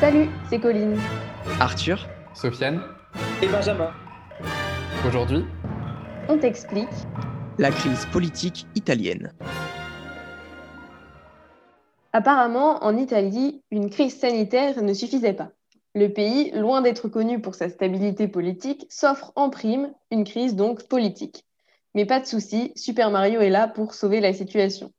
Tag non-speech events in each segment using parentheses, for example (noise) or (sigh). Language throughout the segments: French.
Salut, c'est Colline. Arthur, Sofiane, et Benjamin. aujourd'hui, On t'explique. la crise politique italienne. Apparemment, en Italie, une crise sanitaire ne suffisait pas. Le pays, loin d'être connu pour sa stabilité politique, s'offre en prime une crise donc politique. Mais pas de souci, Super Mario est là pour sauver la situation.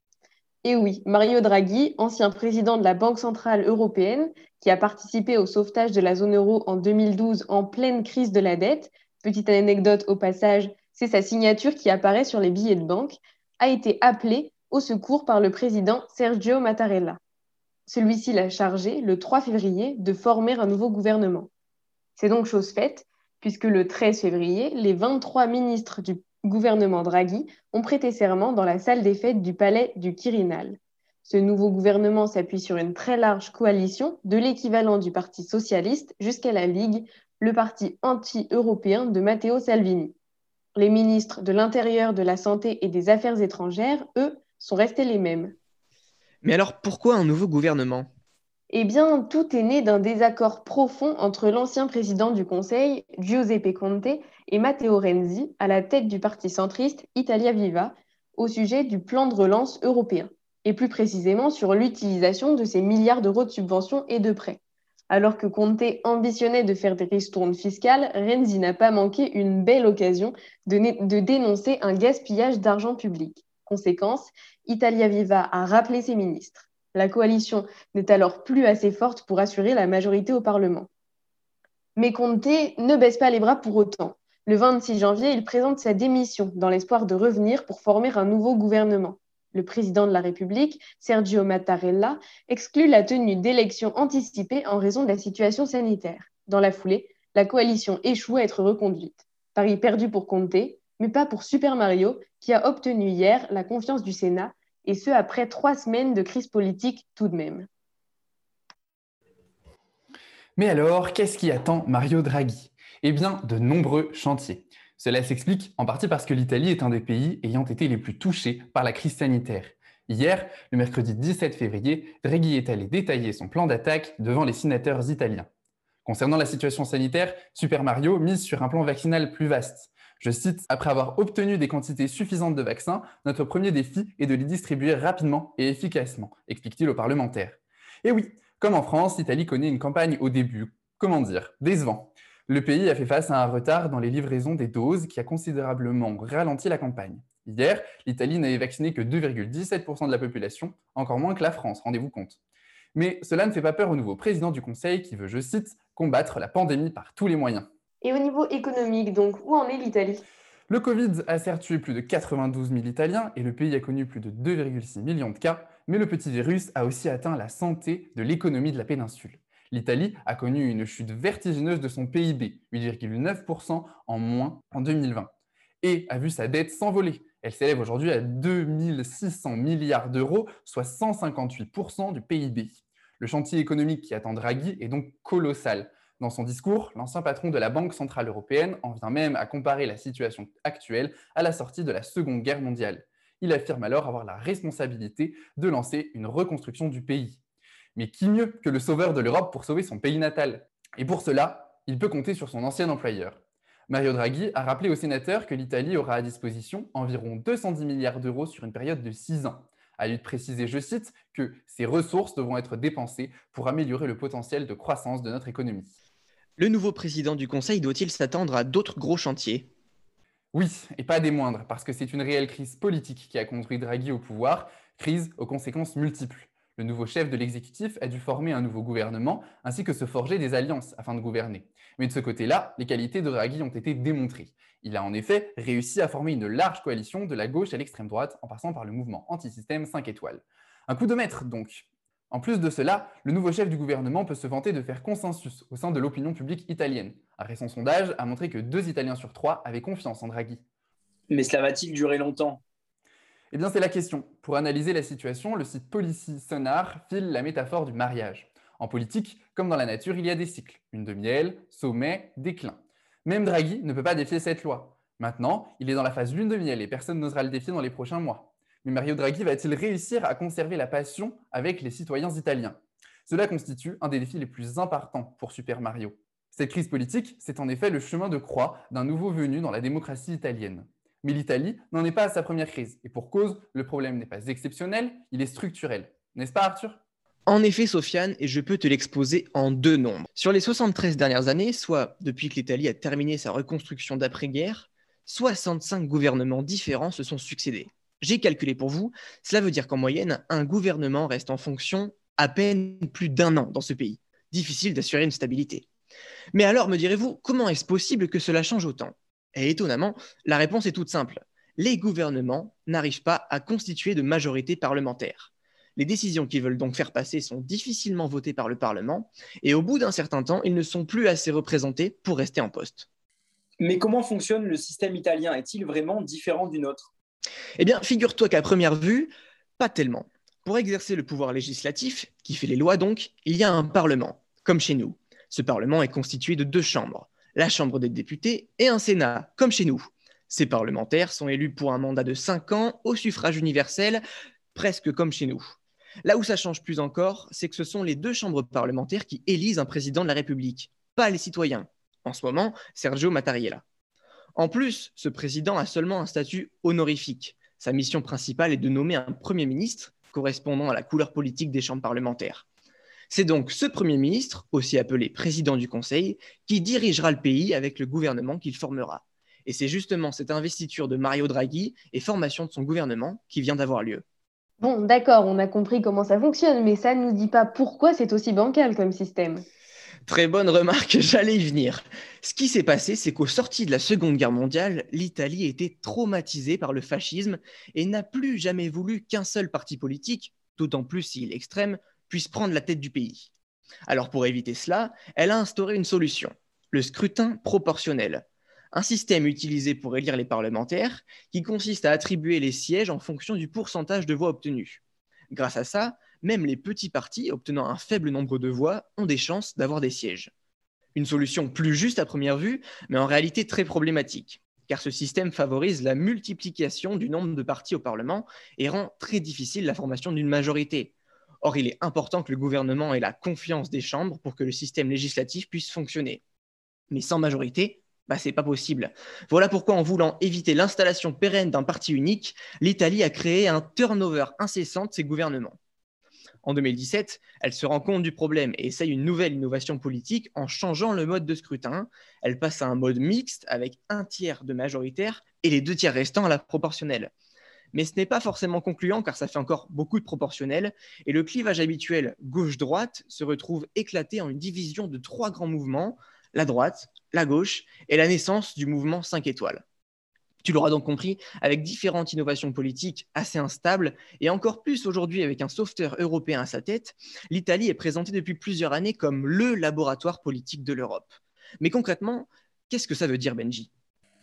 Et oui, Mario Draghi, ancien président de la Banque centrale européenne, qui a participé au sauvetage de la zone euro en 2012 en pleine crise de la dette, petite anecdote au passage, c'est sa signature qui apparaît sur les billets de banque, a été appelé au secours par le président Sergio Mattarella. Celui-ci l'a chargé, le 3 février, de former un nouveau gouvernement. C'est donc chose faite, puisque le 13 février, les 23 ministres du gouvernement Draghi ont prêté serment dans la salle des fêtes du palais du Quirinal. Ce nouveau gouvernement s'appuie sur une très large coalition, de l'équivalent du Parti socialiste jusqu'à la Ligue, le parti anti-européen de Matteo Salvini. Les ministres de l'Intérieur, de la Santé et des Affaires étrangères, eux, sont restés les mêmes. Mais alors pourquoi un nouveau gouvernement? Eh bien, tout est né d'un désaccord profond entre l'ancien président du Conseil, Giuseppe Conte, et Matteo Renzi, à la tête du parti centriste Italia Viva, au sujet du plan de relance européen, et plus précisément sur l'utilisation de ces milliards d'euros de subventions et de prêts. Alors que Conte ambitionnait de faire des ristournes fiscales, Renzi n'a pas manqué une belle occasion de, de dénoncer un gaspillage d'argent public. Conséquence, Italia Viva a rappelé ses ministres. La coalition n'est alors plus assez forte pour assurer la majorité au Parlement. Mais Conte ne baisse pas les bras pour autant. Le 26 janvier, il présente sa démission dans l'espoir de revenir pour former un nouveau gouvernement. Le président de la République, Sergio Mattarella, exclut la tenue d'élections anticipées en raison de la situation sanitaire. Dans la foulée, la coalition échoue à être reconduite. Paris perdu pour Conte, mais pas pour Super Mario, qui a obtenu hier la confiance du Sénat, et ce après trois semaines de crise politique tout de même. Mais alors, qu'est-ce qui attend Mario Draghi? Eh bien, de nombreux chantiers. Cela s'explique en partie parce que l'Italie est un des pays ayant été les plus touchés par la crise sanitaire. Hier, le mercredi 17 février, Draghi est allé détailler son plan d'attaque devant les sénateurs italiens. Concernant la situation sanitaire, Super Mario mise sur un plan vaccinal plus vaste. Je cite, Après avoir obtenu des quantités suffisantes de vaccins, notre premier défi est de les distribuer rapidement et efficacement, explique-t-il aux parlementaires. Et oui, comme en France, l'Italie connaît une campagne au début, comment dire, décevant. Le pays a fait face à un retard dans les livraisons des doses qui a considérablement ralenti la campagne. Hier, l'Italie n'avait vacciné que 2,17% de la population, encore moins que la France, rendez-vous compte. Mais cela ne fait pas peur au nouveau président du Conseil qui veut, je cite, combattre la pandémie par tous les moyens. Et au niveau économique, donc, où en est l'Italie? Le Covid a certes tué plus de 92 000 Italiens et le pays a connu plus de 2,6 millions de cas, mais le petit virus a aussi atteint la santé de l'économie de la péninsule. L'Italie a connu une chute vertigineuse de son PIB, 8,9% en moins en 2020, et a vu sa dette s'envoler. Elle s'élève aujourd'hui à 2600 milliards d'euros, soit 158% du PIB. Le chantier économique qui attend Draghi est donc colossal. Dans son discours, l'ancien patron de la Banque centrale européenne en vient même à comparer la situation actuelle à la sortie de la Seconde Guerre mondiale. Il affirme alors avoir la responsabilité de lancer une reconstruction du pays. Mais qui mieux que le sauveur de l'Europe pour sauver son pays natal? Et pour cela, il peut compter sur son ancien employeur. Mario Draghi a rappelé aux sénateurs que l'Italie aura à disposition environ 210 milliards d'euros sur une période de 6 ans. À lui de préciser, je cite, que ces ressources devront être dépensées pour améliorer le potentiel de croissance de notre économie. Le nouveau président du Conseil doit-il s'attendre à d'autres gros chantiers? Oui, et pas des moindres, parce que c'est une réelle crise politique qui a conduit Draghi au pouvoir, crise aux conséquences multiples. Le nouveau chef de l'exécutif a dû former un nouveau gouvernement, ainsi que se forger des alliances afin de gouverner. Mais de ce côté-là, les qualités de Draghi ont été démontrées. Il a en effet réussi à former une large coalition de la gauche à l'extrême droite, en passant par le mouvement anti-système 5 étoiles. Un coup de maître, donc. En plus de cela, le nouveau chef du gouvernement peut se vanter de faire consensus au sein de l'opinion publique italienne. Un récent sondage a montré que deux Italiens sur trois avaient confiance en Draghi. Mais cela va-t-il durer longtemps? Eh bien, c'est la question. Pour analyser la situation, le site Policy Sonar file la métaphore du mariage. En politique, comme dans la nature, il y a des cycles. Une de miel, sommet, déclin. Même Draghi ne peut pas défier cette loi. Maintenant, il est dans la phase lune de miel et personne n'osera le défier dans les prochains mois. Mais Mario Draghi va-t-il réussir à conserver la passion avec les citoyens italiens? Cela constitue un des défis les plus importants pour Super Mario. Cette crise politique, c'est en effet le chemin de croix d'un nouveau venu dans la démocratie italienne. Mais l'Italie n'en est pas à sa première crise, et pour cause, le problème n'est pas exceptionnel, il est structurel. N'est-ce pas Arthur? En effet, Sofiane, et je peux te l'exposer en deux nombres. Sur les 73 dernières années, soit depuis que l'Italie a terminé sa reconstruction d'après-guerre, 65 gouvernements différents se sont succédés. J'ai calculé pour vous, cela veut dire qu'en moyenne, un gouvernement reste en fonction à peine plus d'un an dans ce pays. Difficile d'assurer une stabilité. Mais alors, me direz-vous, comment est-ce possible que cela change autant? Et étonnamment, la réponse est toute simple. Les gouvernements n'arrivent pas à constituer de majorité parlementaire. Les décisions qu'ils veulent donc faire passer sont difficilement votées par le Parlement, et au bout d'un certain temps, ils ne sont plus assez représentés pour rester en poste. Mais comment fonctionne le système italien? Est-il vraiment différent du nôtre? Eh bien, figure-toi qu'à première vue, pas tellement. Pour exercer le pouvoir législatif, qui fait les lois donc, il y a un Parlement, comme chez nous. Ce Parlement est constitué de deux chambres, la Chambre des députés et un Sénat, comme chez nous. Ces parlementaires sont élus pour un mandat de 5 ans au suffrage universel, presque comme chez nous. Là où ça change plus encore, c'est que ce sont les deux chambres parlementaires qui élisent un président de la République, pas les citoyens. En ce moment, Sergio Mattarella. En plus, ce président a seulement un statut honorifique. Sa mission principale est de nommer un Premier ministre correspondant à la couleur politique des chambres parlementaires. C'est donc ce Premier ministre, aussi appelé président du Conseil, qui dirigera le pays avec le gouvernement qu'il formera. Et c'est justement cette investiture de Mario Draghi et formation de son gouvernement qui vient d'avoir lieu. Bon, d'accord, on a compris comment ça fonctionne, mais ça ne nous dit pas pourquoi c'est aussi bancal comme système. Très bonne remarque, (laughs) j'allais y venir. Ce qui s'est passé, c'est qu'au sorti de la Seconde Guerre mondiale, l'Italie était traumatisée par le fascisme et n'a plus jamais voulu qu'un seul parti politique, d'autant plus s'il est extrême, puisse prendre la tête du pays. Alors pour éviter cela, elle a instauré une solution, le scrutin proportionnel un système utilisé pour élire les parlementaires qui consiste à attribuer les sièges en fonction du pourcentage de voix obtenues. Grâce à ça, même les petits partis obtenant un faible nombre de voix ont des chances d'avoir des sièges. Une solution plus juste à première vue, mais en réalité très problématique, car ce système favorise la multiplication du nombre de partis au Parlement et rend très difficile la formation d'une majorité. Or, il est important que le gouvernement ait la confiance des chambres pour que le système législatif puisse fonctionner. Mais sans majorité, bah, c'est pas possible. Voilà pourquoi, en voulant éviter l'installation pérenne d'un parti unique, l'Italie a créé un turnover incessant de ses gouvernements. En 2017, elle se rend compte du problème et essaye une nouvelle innovation politique en changeant le mode de scrutin. Elle passe à un mode mixte avec un tiers de majoritaire et les deux tiers restants à la proportionnelle. Mais ce n'est pas forcément concluant car ça fait encore beaucoup de proportionnel et le clivage habituel gauche-droite se retrouve éclaté en une division de trois grands mouvements la droite, la gauche et la naissance du mouvement 5 étoiles. Tu l'auras donc compris, avec différentes innovations politiques assez instables, et encore plus aujourd'hui avec un sauveteur européen à sa tête, l'Italie est présentée depuis plusieurs années comme le laboratoire politique de l'Europe. Mais concrètement, qu'est-ce que ça veut dire, Benji?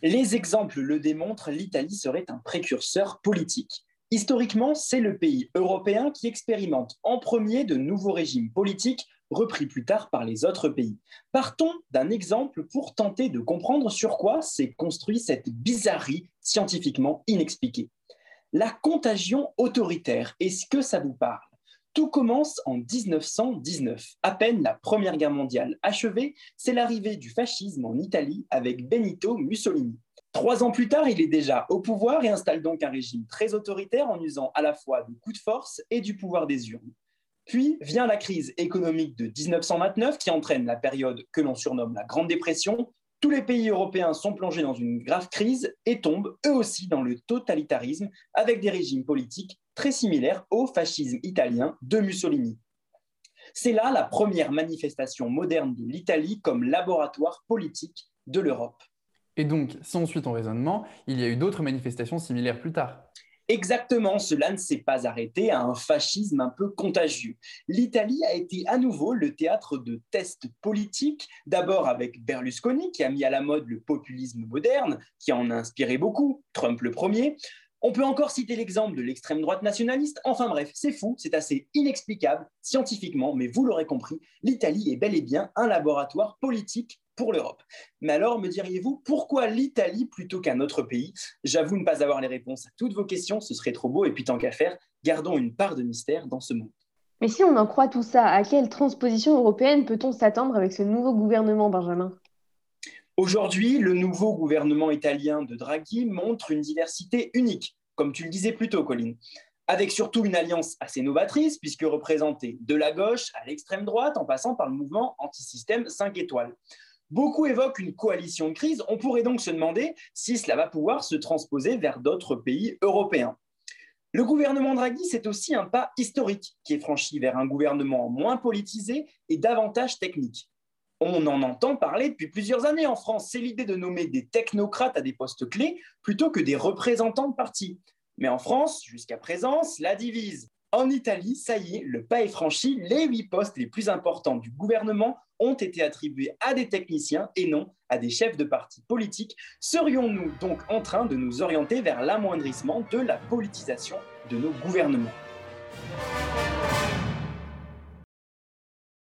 Les exemples le démontrent, l'Italie serait un précurseur politique. Historiquement, c'est le pays européen qui expérimente en premier de nouveaux régimes politiques repris plus tard par les autres pays. Partons d'un exemple pour tenter de comprendre sur quoi s'est construit cette bizarrerie scientifiquement inexpliquée. La contagion autoritaire, est-ce que ça vous parle? Tout commence en 1919. À peine la Première Guerre mondiale achevée, c'est l'arrivée du fascisme en Italie avec Benito Mussolini. Trois ans plus tard, il est déjà au pouvoir et installe donc un régime très autoritaire en usant à la fois de coups de force et du pouvoir des urnes. Puis vient la crise économique de 1929 qui entraîne la période que l'on surnomme la Grande Dépression. Tous les pays européens sont plongés dans une grave crise et tombent eux aussi dans le totalitarisme avec des régimes politiques très similaires au fascisme italien de Mussolini. C'est là la première manifestation moderne de l'Italie comme laboratoire politique de l'Europe. Et donc, sans suite en raisonnement, il y a eu d'autres manifestations similaires plus tard. Exactement, cela ne s'est pas arrêté à un fascisme un peu contagieux. L'Italie a été à nouveau le théâtre de tests politiques, d'abord avec Berlusconi qui a mis à la mode le populisme moderne, qui en a inspiré beaucoup, Trump le premier. On peut encore citer l'exemple de l'extrême droite nationaliste. Enfin bref, c'est fou, c'est assez inexplicable scientifiquement, mais vous l'aurez compris, l'Italie est bel et bien un laboratoire politique pour l'Europe. Mais alors, me diriez-vous, pourquoi l'Italie plutôt qu'un autre pays? J'avoue ne pas avoir les réponses à toutes vos questions, ce serait trop beau, et puis tant qu'à faire, gardons une part de mystère dans ce monde. Mais si on en croit tout ça, à quelle transposition européenne peut-on s'attendre avec ce nouveau gouvernement, Benjamin? Aujourd'hui, le nouveau gouvernement italien de Draghi montre une diversité unique, comme tu le disais plus tôt, Colline, avec surtout une alliance assez novatrice, puisque représentée de la gauche à l'extrême droite, en passant par le mouvement anti-système 5 étoiles. Beaucoup évoquent une coalition de crise. On pourrait donc se demander si cela va pouvoir se transposer vers d'autres pays européens. Le gouvernement Draghi, c'est aussi un pas historique qui est franchi vers un gouvernement moins politisé et davantage technique. On en entend parler depuis plusieurs années en France. C'est l'idée de nommer des technocrates à des postes clés plutôt que des représentants de partis. Mais en France, jusqu'à présent, cela divise. En Italie, ça y est, le pas est franchi. Les huit postes les plus importants du gouvernement ont été attribués à des techniciens et non à des chefs de partis politiques. Serions-nous donc en train de nous orienter vers l'amoindrissement de la politisation de nos gouvernements?